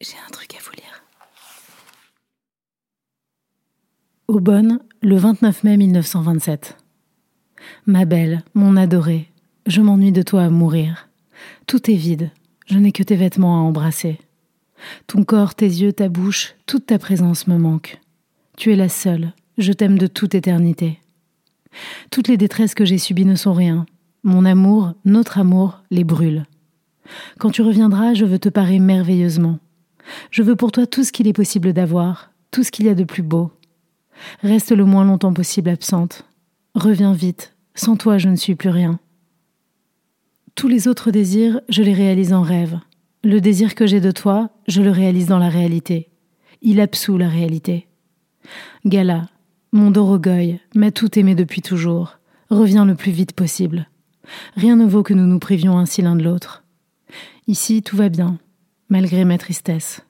J'ai un truc à vous lire. Aubonne, le 29 mai 1927. Ma belle, mon adorée, je m'ennuie de toi à mourir. Tout est vide, je n'ai que tes vêtements à embrasser. Ton corps, tes yeux, ta bouche, toute ta présence me manque. Tu es la seule, je t'aime de toute éternité. Toutes les détresses que j'ai subies ne sont rien. Mon amour, notre amour, les brûle. Quand tu reviendras, je veux te parer merveilleusement. Je veux pour toi tout ce qu'il est possible d'avoir, tout ce qu'il y a de plus beau. Reste le moins longtemps possible absente. Reviens vite, sans toi je ne suis plus rien. Tous les autres désirs, je les réalise en rêve. Le désir que j'ai de toi, je le réalise dans la réalité. Il absout la réalité. Gala, mon Dorogoy, m'a tout aimé depuis toujours. Reviens le plus vite possible. Rien ne vaut que nous nous privions ainsi l'un de l'autre. Ici, tout va bien malgré ma tristesse.